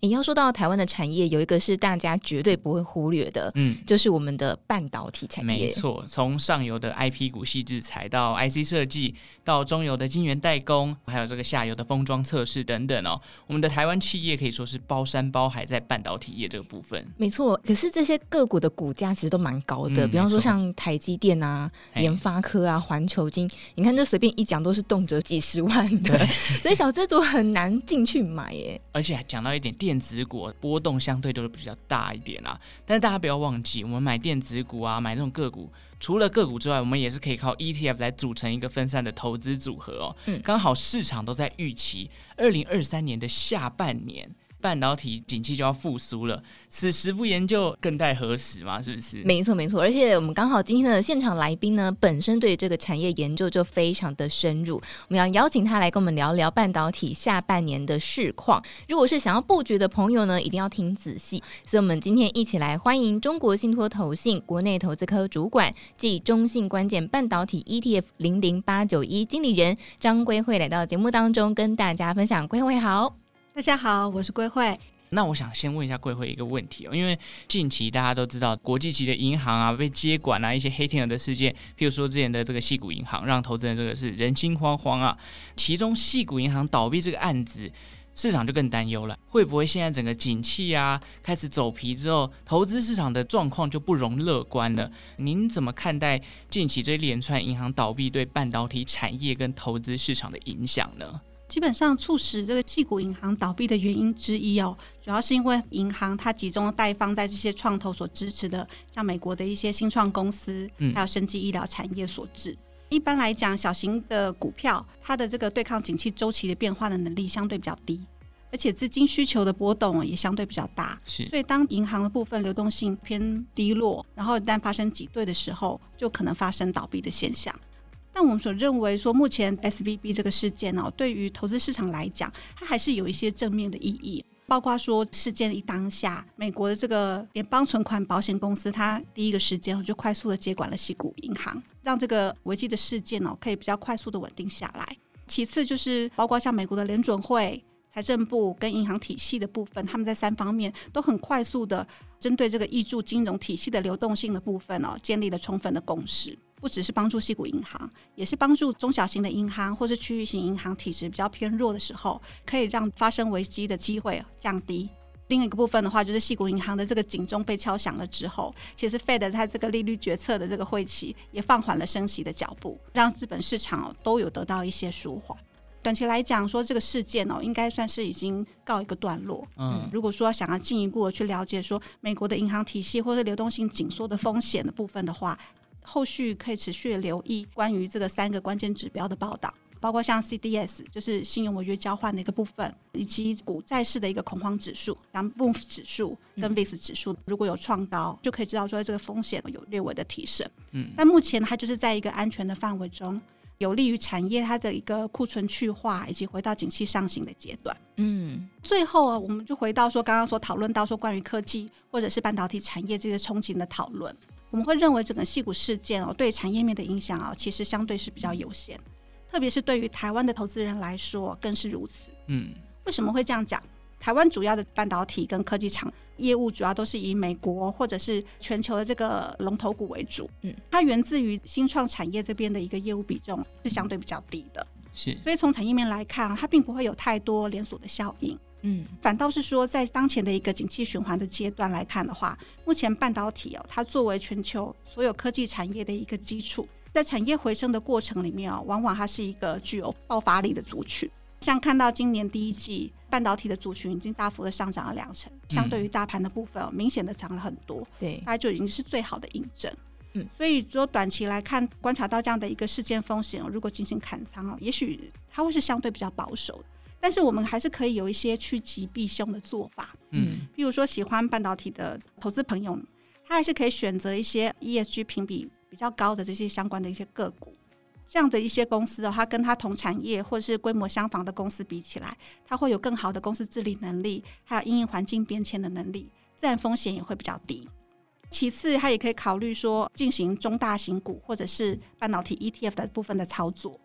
你要说到台湾的产业，有一个是大家绝对不会忽略的，嗯，就是我们的半导体产业。没错，从上游的 IP 股细制材到 IC 设计，到中游的晶圆代工，还有这个下游的封装测试等等哦，我们的台湾企业可以说是包山包海在半导体业这个部分。没错，可是这些个股的股价其实都蛮高的，嗯、比方说像台积电啊、联发科啊、环球晶，你看这随便一讲都是动辄几十万的，所以小资族很难进去买耶。而且还讲到一点电。子股波动相对都是比较大一点啊，但是大家不要忘记，我们买电子股啊，买这种个股，除了个股之外，我们也是可以靠 ETF 来组成一个分散的投资组合哦。嗯，刚好市场都在预期二零二三年的下半年。半导体景气就要复苏了，此时不研究更待何时嘛？是不是？没错，没错。而且我们刚好今天的现场来宾呢，本身对这个产业研究就非常的深入，我们要邀请他来跟我们聊聊半导体下半年的市况。如果是想要布局的朋友呢，一定要听仔细。所以，我们今天一起来欢迎中国信托投信国内投资科主管暨中信关键半导体 ETF 零零八九一经理人张归慧来到节目当中，跟大家分享。归慧好。大家好，我是桂慧。那我想先问一下桂慧一个问题哦，因为近期大家都知道国际级的银行啊被接管啊，一些黑天鹅的事件，譬如说之前的这个矽谷银行，让投资人这个是人心惶惶啊。其中矽谷银行倒闭这个案子，市场就更担忧了，会不会现在整个景气啊开始走皮之后，投资市场的状况就不容乐观了？您怎么看待近期这一连串银行倒闭对半导体产业跟投资市场的影响呢？基本上促使这个矽谷银行倒闭的原因之一哦，主要是因为银行它集中贷放在这些创投所支持的，像美国的一些新创公司，还有生技医疗产业所致。嗯、一般来讲，小型的股票它的这个对抗景气周期的变化的能力相对比较低，而且资金需求的波动也相对比较大。是，所以当银行的部分流动性偏低落，然后一旦发生挤兑的时候，就可能发生倒闭的现象。但我们所认为说，目前 SVB 这个事件哦，对于投资市场来讲，它还是有一些正面的意义。包括说，事件一当下，美国的这个联邦存款保险公司，它第一个时间就快速的接管了西谷银行，让这个危机的事件哦，可以比较快速的稳定下来。其次就是包括像美国的联准会、财政部跟银行体系的部分，他们在三方面都很快速的针对这个挹注金融体系的流动性的部分哦，建立了充分的共识。不只是帮助矽谷银行，也是帮助中小型的银行或是区域型银行体质比较偏弱的时候，可以让发生危机的机会降低。另一个部分的话，就是矽谷银行的这个警钟被敲响了之后，其实 Fed 在这个利率决策的这个会期也放缓了升息的脚步，让资本市场都有得到一些舒缓。短期来讲，说这个事件哦，应该算是已经告一个段落。嗯，如果说想要进一步的去了解说美国的银行体系或者流动性紧缩的风险的部分的话，后续可以持续留意关于这个三个关键指标的报道，包括像 CDS，就是信用违约交换的一个部分，以及股债市的一个恐慌指数，像 MOVE 指数跟 VIX 指数，如果有创高，就可以知道说这个风险有略微的提升。嗯，但目前它就是在一个安全的范围中，有利于产业它的一个库存去化以及回到景气上行的阶段。嗯，最后啊，我们就回到说刚刚所讨论到说关于科技或者是半导体产业这些憧憬的讨论。我们会认为整个戏股事件哦，对产业面的影响啊，其实相对是比较有限，特别是对于台湾的投资人来说更是如此。嗯，为什么会这样讲？台湾主要的半导体跟科技厂业务主要都是以美国或者是全球的这个龙头股为主。嗯，它源自于新创产业这边的一个业务比重是相对比较低的。是，所以从产业面来看，它并不会有太多连锁的效应。嗯，反倒是说，在当前的一个景气循环的阶段来看的话，目前半导体哦，它作为全球所有科技产业的一个基础，在产业回升的过程里面哦，往往它是一个具有爆发力的族群。像看到今年第一季半导体的族群已经大幅的上涨了两成，相对于大盘的部分哦，明显的涨了很多。对，它就已经是最好的印证。嗯，所以说短期来看，观察到这样的一个事件风险，如果进行砍仓哦，也许它会是相对比较保守的。但是我们还是可以有一些趋吉避凶的做法，嗯，比如说喜欢半导体的投资朋友，他还是可以选择一些 ESG 评比比较高的这些相关的一些个股，这样的一些公司哦，它跟它同产业或者是规模相仿的公司比起来，它会有更好的公司治理能力，还有因应环境变迁的能力，自然风险也会比较低。其次，它也可以考虑说进行中大型股或者是半导体 ETF 的部分的操作，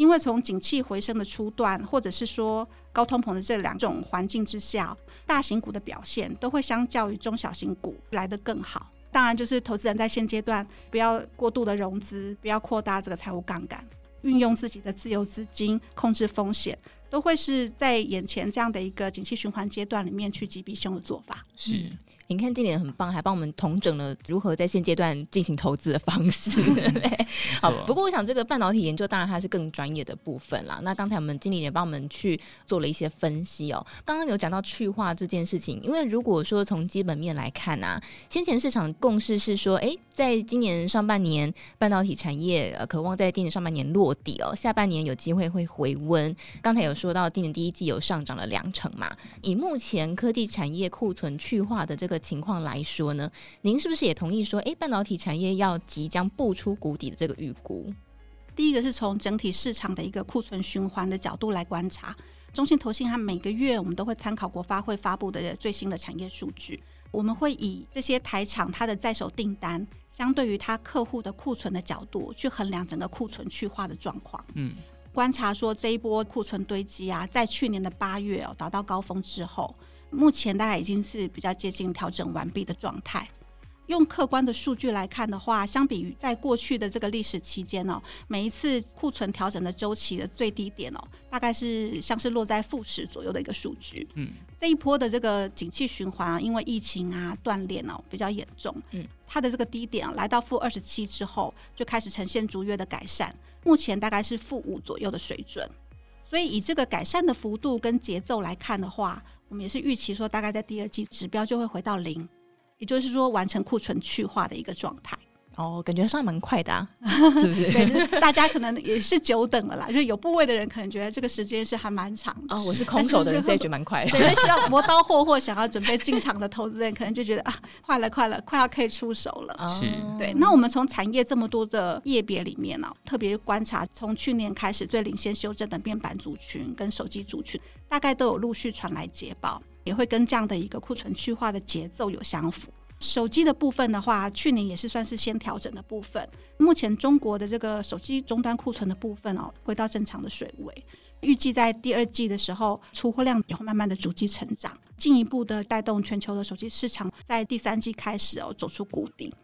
因为从景气回升的初段，或者是说高通膨的这两种环境之下，大型股的表现都会相较于中小型股来得更好。当然，就是投资人在现阶段不要过度的融资，不要扩大这个财务杠杆，运用自己的自由资金控制风险，都会是在眼前这样的一个景气循环阶段里面趋吉避凶的做法。是。嗯你看经理人很棒，还帮我们统整了如何在现阶段进行投资的方式？好，不过我想这个半导体研究当然它是更专业的部分啦。那刚才我们经理人帮我们去做了一些分析哦。刚刚有讲到去化这件事情，因为如果说从基本面来看啊，先前市场共识是说，哎，在今年上半年半导体产业呃渴望在今年上半年落地哦，下半年有机会会回温。刚才有说到今年第一季有上涨了两成嘛，以目前科技产业库存去化的这个。情况来说呢，您是不是也同意说，哎，半导体产业要即将步出谷底的这个预估？第一个是从整体市场的一个库存循环的角度来观察，中信投信它每个月我们都会参考国发会发布的最新的产业数据，我们会以这些台厂它的在手订单，相对于它客户的库存的角度去衡量整个库存去化的状况。嗯，观察说这一波库存堆积啊，在去年的八月哦达到高峰之后。目前大概已经是比较接近调整完毕的状态。用客观的数据来看的话，相比于在过去的这个历史期间哦，每一次库存调整的周期的最低点哦，大概是像是落在负十左右的一个数据。嗯，这一波的这个景气循环啊，因为疫情啊断链哦比较严重，嗯，它的这个低点啊来到负二十七之后，就开始呈现逐月的改善，目前大概是负五左右的水准。所以以这个改善的幅度跟节奏来看的话，我们也是预期说，大概在第二季指标就会回到零，也就是说完成库存去化的一个状态。哦，感觉上蛮快的啊，是不是？对，就是大家可能也是久等了啦。就是有部位的人可能觉得这个时间是还蛮长的。哦，我是空手的人，所以觉得蛮快的。对，需要磨刀霍霍想要准备进场的投资人，可能就觉得啊，快了，快了，快要可以出手了。是，对。那我们从产业这么多的业别里面呢、啊，特别观察，从去年开始最领先修正的面板族群跟手机族群，大概都有陆续传来捷报，也会跟这样的一个库存去化的节奏有相符。手机的部分的话，去年也是算是先调整的部分。目前中国的这个手机终端库存的部分哦，回到正常的水位。预计在第二季的时候，出货量也会慢慢的逐季成长，进一步的带动全球的手机市场在第三季开始哦走出谷底。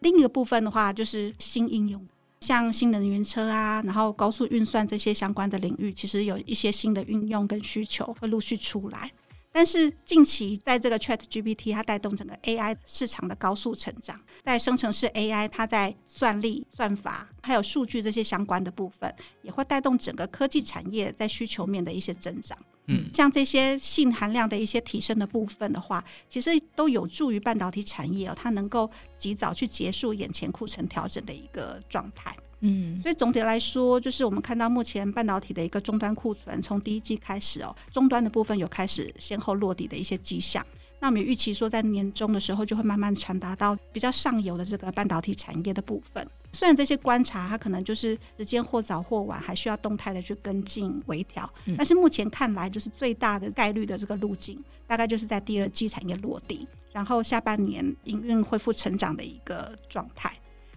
另一个部分的话，就是新应用，像新能源车啊，然后高速运算这些相关的领域，其实有一些新的运用跟需求会陆续出来。但是近期在这个 Chat GPT 它带动整个 AI 市场的高速成长，在生成式 AI 它在算力、算法还有数据这些相关的部分，也会带动整个科技产业在需求面的一些增长。嗯，像这些性含量的一些提升的部分的话，其实都有助于半导体产业哦，它能够及早去结束眼前库存调整的一个状态。嗯，所以总体来说，就是我们看到目前半导体的一个终端库存，从第一季开始哦，终端的部分有开始先后落底的一些迹象。那我们预期说，在年中的时候，就会慢慢传达到比较上游的这个半导体产业的部分。虽然这些观察它可能就是时间或早或晚，还需要动态的去跟进微调，但是目前看来，就是最大的概率的这个路径，大概就是在第二季产业落地，然后下半年营运恢复成长的一个状态。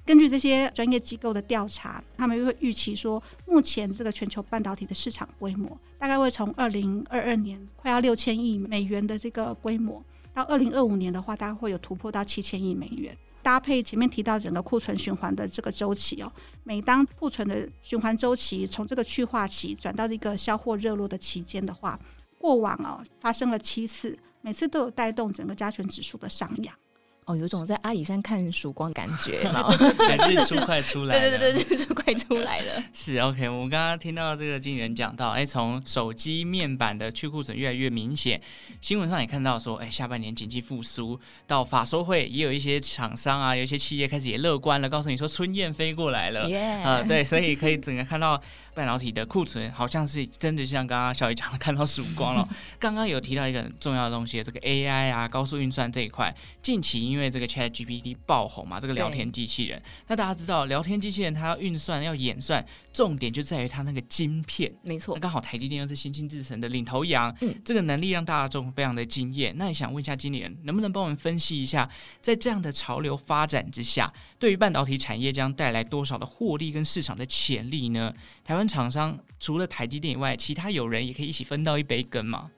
根据这些专业机构的调查，他们会预期说，目前这个全球半导体的市场规模大概会从二零二二年快要六千亿美元的这个规模，到二零二五年的话，大概会有突破到七千亿美元。搭配前面提到整个库存循环的这个周期哦，每当库存的循环周期从这个去化期转到这个销货热络的期间的话，过往哦发生了七次，每次都有带动整个加权指数的上扬。哦，有种在阿里山看曙光感觉，日出 快出来了，对对对，日出快出来了。是 OK，我们刚刚听到这个经理人讲到，哎，从手机面板的去库存越来越明显，新闻上也看到说，哎，下半年经济复苏，到法收会也有一些厂商啊，有一些企业开始也乐观了，告诉你说春燕飞过来了，啊 Yeah.、呃，对，所以可以整个看到。半导体的库存好像是真的像刚刚小雨讲的 看到曙光了。刚刚有提到一个很重要的东西，这个 AI 啊，高速运算这一块，近期因为这个 ChatGPT 爆红嘛，这个聊天机器人。那大家知道，聊天机器人它要运算要演算，重点就在于它那个晶片。没错，那刚好台积电又是先进制程的领头羊，嗯，这个能力让大众非常的惊艳。那也想问一下经理人，能不能帮我们分析一下，在这样的潮流发展之下，对于半导体产业将带来多少的获利跟市场的潜力呢？台湾厂商除了台积电以外，其他有人也可以一起分到一杯羹吗？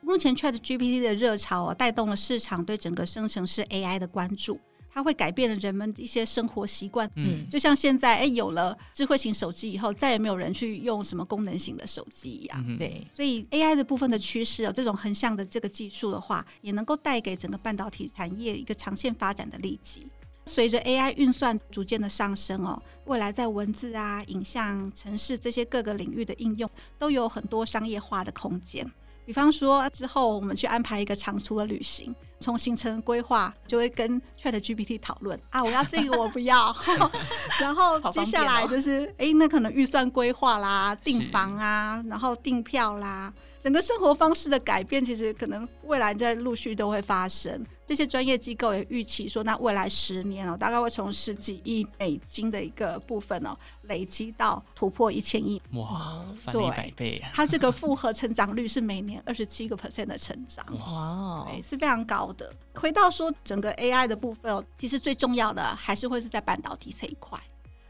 目前 ChatGPT 的热潮啊，带动了市场对整个生成式 AI 的关注，它会改变了人们一些生活习惯。嗯，就像现在，哎，有了智慧型手机以后，再也没有人去用什么功能型的手机一样。嗯、对，所以 AI 的部分的趋势啊，这种横向的这个技术的话，也能够带给整个半导体产业一个长线发展的利基。随着 AI 运算逐渐的上升哦，未来在文字啊、影像、城市这些各个领域的应用，都有很多商业化的空间。比方说，之后我们去安排一个长途的旅行，从行程规划就会跟 ChatGPT 讨论啊，我要这个我不要，然后接下来就是哎、欸，那可能预算规划啦、订房啊，然后订票啦。整个生活方式的改变，其实可能未来在陆续都会发生。这些专业机构也预期说，那未来十年哦，大概会从十几亿美金的一个部分哦，累积到突破一千亿。哇，翻了一百倍啊！它这个复合成长率是每年二十七个 percent 的成长，哇，对，是非常高的。回到说整个 AI 的部分哦，其实最重要的还是会是在半导体这一块。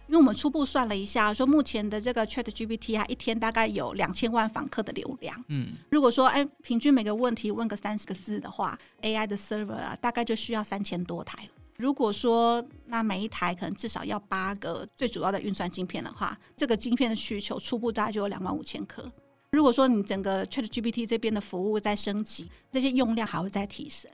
因为我们初步算了一下，说目前的这个 ChatGPT 啊，一天大概有两千万访客的流量。嗯，如果说哎，平均每个问题问个三十个字的话，AI 的 server 啊，大概就需要三千多台。如果说那每一台可能至少要八个最主要的运算晶片的话，这个晶片的需求初步大概就有两万五千颗。如果说你整个 ChatGPT 这边的服务在升级，这些用量还会再提升。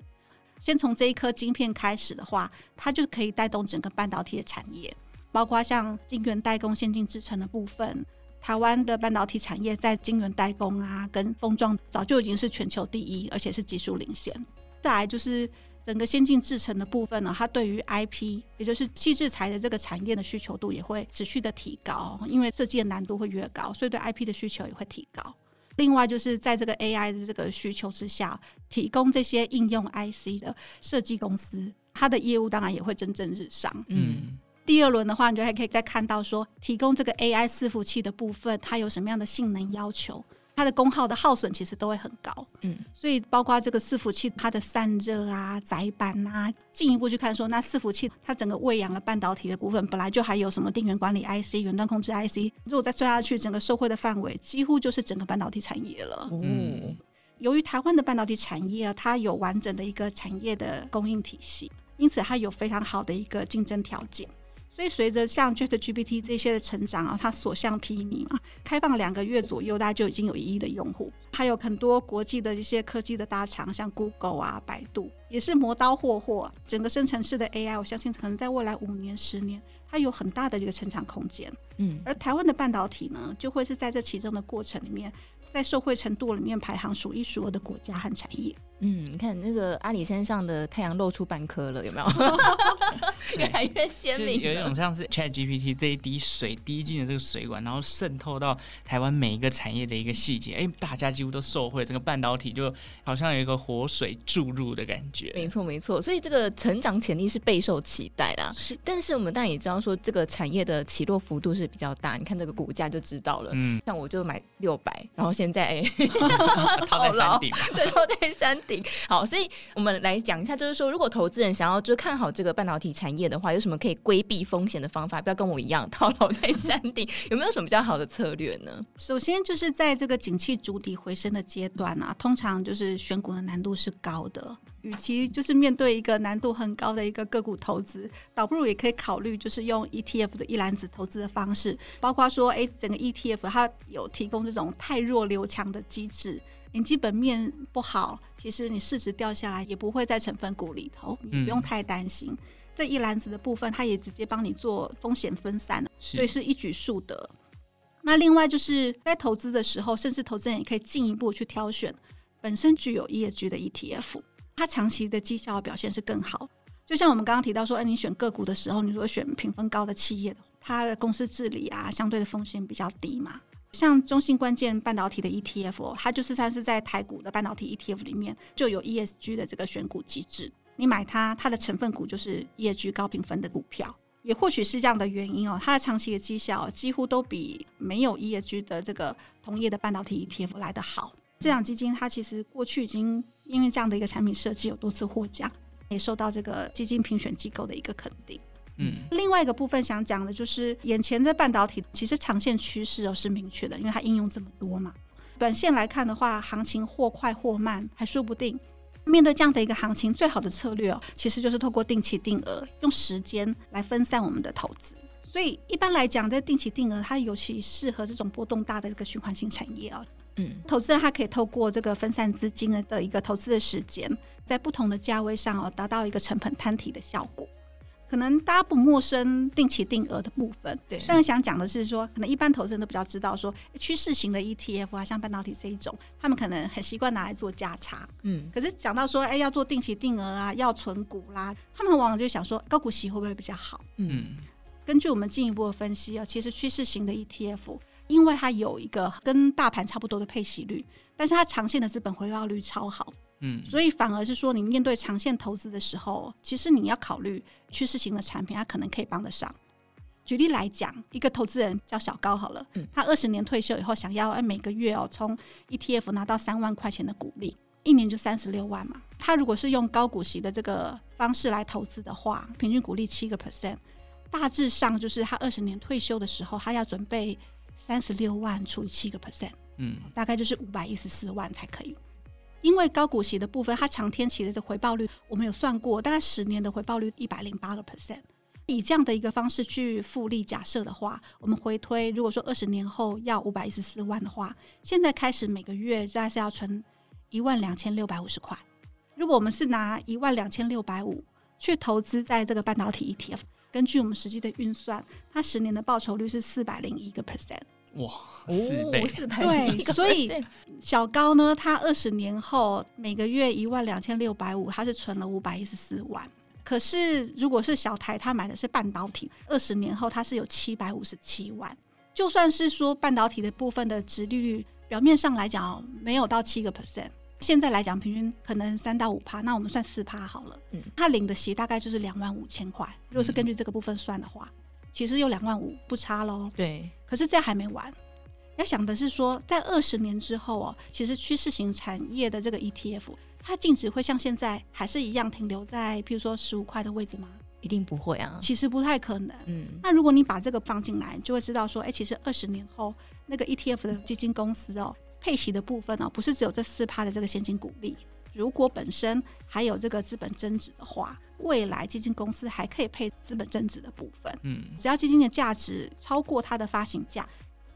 先从这一颗晶片开始的话，它就可以带动整个半导体的产业。包括像晶圆代工、先进制程的部分，台湾的半导体产业在晶圆代工啊，跟封装早就已经是全球第一，而且是技术领先。再来就是整个先进制程的部分呢，它对于 IP，也就是矽智财的这个产业的需求度也会持续的提高，因为设计的难度会越高，所以对 IP 的需求也会提高。另外就是在这个 AI 的这个需求之下，提供这些应用 IC 的设计公司，它的业务当然也会蒸蒸日上。嗯。第二轮的话，你就还可以再看到说，提供这个 AI 伺服器的部分，它有什么样的性能要求？它的功耗的耗损其实都会很高。嗯，所以包括这个伺服器它的散热啊、载板啊，进一步去看说，那伺服器它整个喂养了半导体的部分，本来就还有什么电源管理 IC、云端控制 IC，如果再算下去，整个受惠的范围几乎就是整个半导体产业了。嗯，由于台湾的半导体产业啊，它有完整的一个产业的供应体系，因此它有非常好的一个竞争条件。所以随着像 ChatGPT 这些的成长啊，它所向披靡嘛，开放两个月左右，大家就已经有一亿的用户，还有很多国际的一些科技的大厂，像 Google 啊、百度，也是磨刀霍霍。整个生成式的 AI，我相信可能在未来五年、十年，它有很大的一个成长空间。嗯，而台湾的半导体呢，就会是在这其中的过程里面，在受惠程度里面排行数一数二的国家和产业。嗯，你看那个阿里山上的太阳露出半颗了，有没有？越来越鲜明。有一种像是 Chat GPT 这一滴水滴进了这个水管，然后渗透到台湾每一个产业的一个细节，哎、欸，大家几乎都受惠，整个半导体就好像有一个活水注入的感觉。没错，没错。所以这个成长潜力是备受期待的。是，但是我们当然也知道说，这个产业的起落幅度是比较大。你看这个股价就知道了。嗯，像我就买六百，然后现在 哎，套在山顶，对，套在山顶。好，所以我们来讲一下，就是说，如果投资人想要就看好这个半导体产业的话，有什么可以规避风险的方法？不要跟我一样套牢在山顶，有没有什么比较好的策略呢？首先就是在这个景气主体回升的阶段啊，通常就是选股的难度是高的，与其就是面对一个难度很高的一个个股投资，倒不如也可以考虑就是用 ETF 的一篮子投资的方式，包括说，哎，整个 ETF 它有提供这种太弱留强的机制。你基本面不好，其实你市值掉下来也不会在成分股里头，你不用太担心。嗯、这一篮子的部分，它也直接帮你做风险分散，所以是一举数得。那另外就是在投资的时候，甚至投资人也可以进一步去挑选本身具有 ESG 的 ETF，它长期的绩效表现是更好。就像我们刚刚提到说，哎，你选个股的时候，你如果选评分高的企业，它的公司治理啊，相对的风险比较低嘛。像中信关键半导体的 ETF，它就是算是在台股的半导体 ETF 里面就有 ESG 的这个选股机制。你买它，它的成分股就是 ESG 高评分的股票。也或许是这样的原因哦，它的长期的绩效几乎都比没有 ESG 的这个同业的半导体 ETF 来得好。这档基金它其实过去已经因为这样的一个产品设计有多次获奖，也受到这个基金评选机构的一个肯定。嗯，另外一个部分想讲的就是，眼前的半导体其实长线趋势哦是明确的，因为它应用这么多嘛。短线来看的话，行情或快或慢还说不定。面对这样的一个行情，最好的策略哦，其实就是透过定期定额，用时间来分散我们的投资。所以一般来讲，在定期定额它尤其适合这种波动大的这个循环性产业哦。嗯，投资人他可以透过这个分散资金的一个投资的时间，在不同的价位上哦，达到一个成本摊提的效果。可能大家不陌生定期定额的部分，对。但是想讲的是说，可能一般投资人都比较知道说，趋势型的 ETF 啊，像半导体这一种，他们可能很习惯拿来做价差。嗯。可是讲到说，哎，要做定期定额啊，要存股啦，他们往往就想说，高股息会不会比较好？嗯。根据我们进一步的分析啊，其实趋势型的 ETF，因为它有一个跟大盘差不多的配息率，但是它长线的资本回报率超好。嗯，所以反而是说，你面对长线投资的时候，其实你要考虑趋势型的产品，它可能可以帮得上。举例来讲，一个投资人叫小高好了，他二十年退休以后，想要每个月哦从 ETF 拿到三万块钱的股利，一年就三十六万嘛。他如果是用高股息的这个方式来投资的话，平均股利七个 percent，大致上就是他二十年退休的时候，他要准备三十六万除以七个 percent，嗯，大概就是五百一十四万才可以。因为高股息的部分，它长天期的这回报率，我们有算过，大概十年的回报率一百零八个 percent。以这样的一个方式去复利假设的话，我们回推，如果说二十年后要五百一十四万的话，现在开始每个月大概是要存一万两千六百五十块。如果我们是拿一万两千六百五去投资在这个半导体 ETF，根据我们实际的运算，它十年的报酬率是四百零一个 percent。哇，四倍，四倍，对，所以小高呢，他二十年后每个月一万两千六百五，他是存了五百一十四万。可是如果是小台，他买的是半导体，二十年后他是有七百五十七万。就算是说半导体的部分的值利率，表面上来讲没有到七个 percent，现在来讲平均可能三到五趴，那我们算四趴好了。嗯，他领的息大概就是两万五千块。如果是根据这个部分算的话。嗯其实有两万五不差喽，对。可是这还没完，要想的是说，在二十年之后哦，其实趋势型产业的这个 ETF，它净值会像现在还是一样停留在，譬如说十五块的位置吗？一定不会啊，其实不太可能。嗯，那如果你把这个放进来，就会知道说，哎，其实二十年后那个 ETF 的基金公司哦，配息的部分哦，不是只有这四趴的这个现金股利。如果本身还有这个资本增值的话，未来基金公司还可以配资本增值的部分。嗯，只要基金的价值超过它的发行价，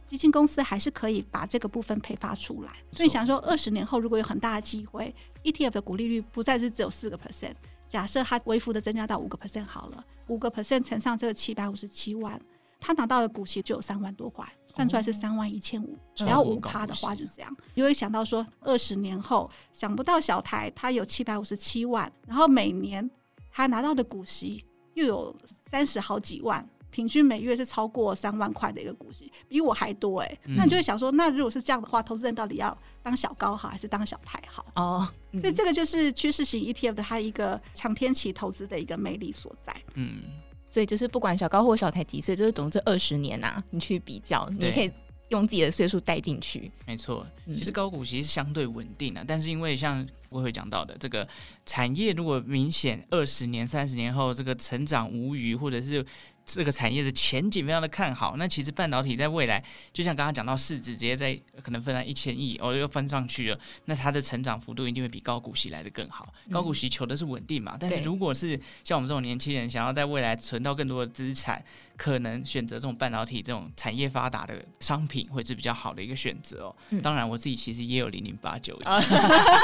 基金公司还是可以把这个部分配发出来。所以想说，二十年后如果有很大的机会，ETF 的股利率不再是只有四个 percent，假设它微幅的增加到五个 percent 好了，五个 percent 乘上这个七百五十七万，他拿到的股息就有三万多块。算出来是三万一千五，只要五趴的话就这样。你会想到说，二十年后想不到小台他有七百五十七万，然后每年他拿到的股息又有三十好几万，平均每月是超过三万块的一个股息，比我还多哎、欸。嗯、那你就会想说，那如果是这样的话，投资人到底要当小高好还是当小台好？哦，嗯、所以这个就是趋势型 ETF 的它一个长天期投资的一个魅力所在。嗯。所以就是不管小高或小台几岁，就是总之二十年呐、啊，你去比较，你可以用自己的岁数带进去。没错，其实高股息是相对稳定的，嗯、但是因为像我会讲到的，这个产业如果明显二十年、三十年后这个成长无余，或者是。这个产业的前景非常的看好，那其实半导体在未来，就像刚刚讲到市值直接在可能分到一千亿，哦又翻上去了，那它的成长幅度一定会比高股息来的更好。嗯、高股息求的是稳定嘛，但是如果是像我们这种年轻人想要在未来存到更多的资产，可能选择这种半导体这种产业发达的商品会是比较好的一个选择哦。嗯、当然我自己其实也有零零八九一，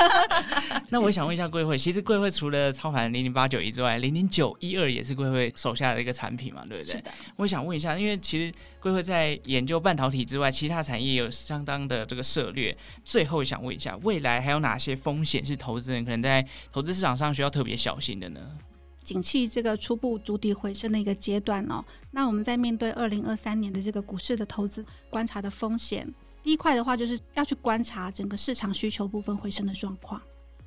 那我想问一下贵会，其实贵会除了操盘零零八九一之外，零零九一二也是贵会手下的一个产品嘛？对不对？的我想问一下，因为其实贵会在研究半导体之外，其他产业也有相当的这个涉略。最后想问一下，未来还有哪些风险是投资人可能在投资市场上需要特别小心的呢？景气这个初步逐底回升的一个阶段哦，那我们在面对二零二三年的这个股市的投资观察的风险，第一块的话，就是要去观察整个市场需求部分回升的状况。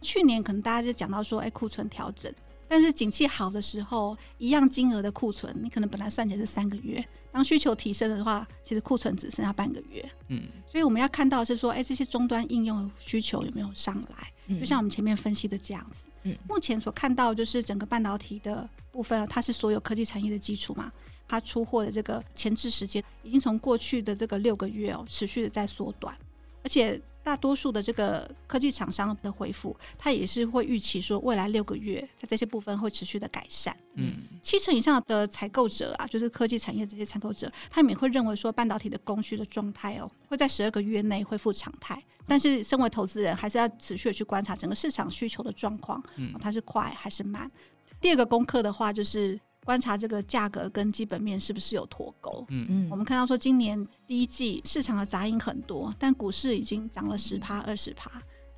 去年可能大家就讲到说，哎，库存调整，但是景气好的时候，一样金额的库存，你可能本来算起来是三个月，当需求提升的话，其实库存只剩下半个月。嗯，所以我们要看到是说，哎，这些终端应用需求有没有上来？就像我们前面分析的这样子。嗯，目前所看到就是整个半导体的部分，它是所有科技产业的基础嘛。它出货的这个前置时间已经从过去的这个六个月哦，持续的在缩短，而且大多数的这个科技厂商的回复，它也是会预期说未来六个月它这些部分会持续的改善。嗯，七成以上的采购者啊，就是科技产业这些采购者，他们也会认为说半导体的供需的状态哦，会在十二个月内恢复常态。但是身为投资人，还是要持续的去观察整个市场需求的状况，嗯，它是快还是慢？第二个功课的话就是。观察这个价格跟基本面是不是有脱钩？嗯嗯，我们看到说今年第一季市场的杂音很多，但股市已经涨了十趴、二十趴，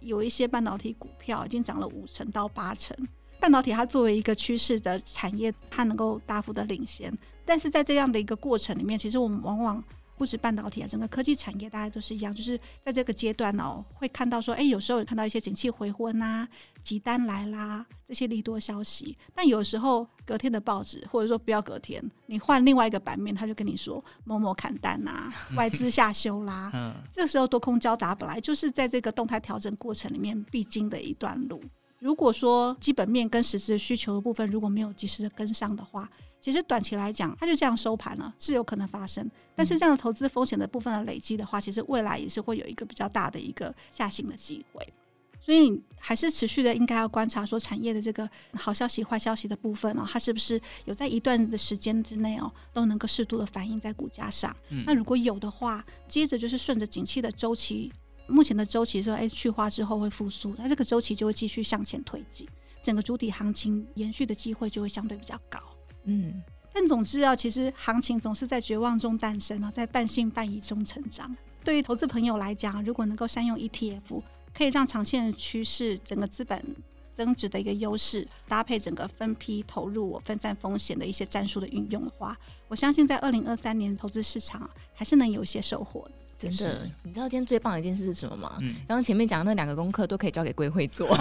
有一些半导体股票已经涨了五成到八成。半导体它作为一个趋势的产业，它能够大幅的领先，但是在这样的一个过程里面，其实我们往往。不止半导体啊，整个科技产业大家都是一样，就是在这个阶段哦，会看到说，哎，有时候有看到一些景气回温呐、啊，急单来啦，这些利多消息。但有时候隔天的报纸，或者说不要隔天，你换另外一个版面，他就跟你说某某砍单呐、啊，外资下修啦。嗯，这个时候多空交杂本来就是在这个动态调整过程里面必经的一段路。如果说基本面跟实质的需求的部分如果没有及时的跟上的话，其实短期来讲，它就这样收盘了，是有可能发生。但是这样的投资风险的部分的累积的话，其实未来也是会有一个比较大的一个下行的机会。所以还是持续的应该要观察说产业的这个好消息、坏消息的部分哦，它是不是有在一段的时间之内哦，都能够适度的反映在股价上。嗯。那如果有的话，接着就是顺着景气的周期，目前的周期说，哎，去化之后会复苏，那这个周期就会继续向前推进，整个主体行情延续的机会就会相对比较高。嗯，但总之啊，其实行情总是在绝望中诞生啊，在半信半疑中成长。对于投资朋友来讲，如果能够善用 ETF，可以让长线的趋势、整个资本增值的一个优势，搭配整个分批投入、分散风险的一些战术的运用的话，我相信在二零二三年投资市场还是能有一些收获。真的，你知道今天最棒的一件事是什么吗？嗯，刚刚前面讲的那两个功课都可以交给贵会做。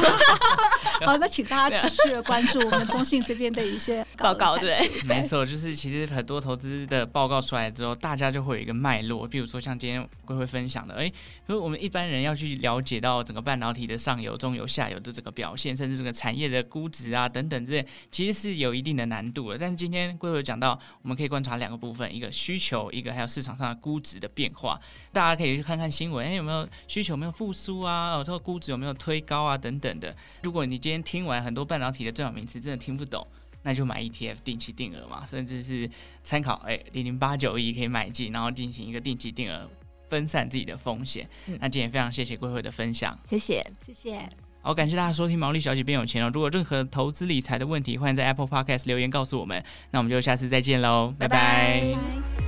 好，那请大家持续的关注我们中信这边的一些报告。对，没错，就是其实很多投资的报告出来之后，大家就会有一个脉络。比如说像今天贵会分享的，哎，因为我们一般人要去了解到整个半导体的上游、中游、下游的这个表现，甚至这个产业的估值啊等等这些，其实是有一定的难度的。但是今天贵会讲到，我们可以观察两个部分：一个需求，一个还有市场上的估值的变化。大家可以去看看新闻，哎，有没有需求有没有复苏啊？哦，这个估值有没有推高啊？等等的。如果你今天听完很多半导体的重要名词，真的听不懂，那就买 ETF 定期定额嘛，甚至是参考哎零零八九一可以买进，然后进行一个定期定额，分散自己的风险。嗯、那今天非常谢谢贵会的分享，谢谢谢谢。好，感谢大家收听毛利小姐变有钱哦。如果任何投资理财的问题，欢迎在 Apple Podcast 留言告诉我们。那我们就下次再见喽，拜拜。拜拜。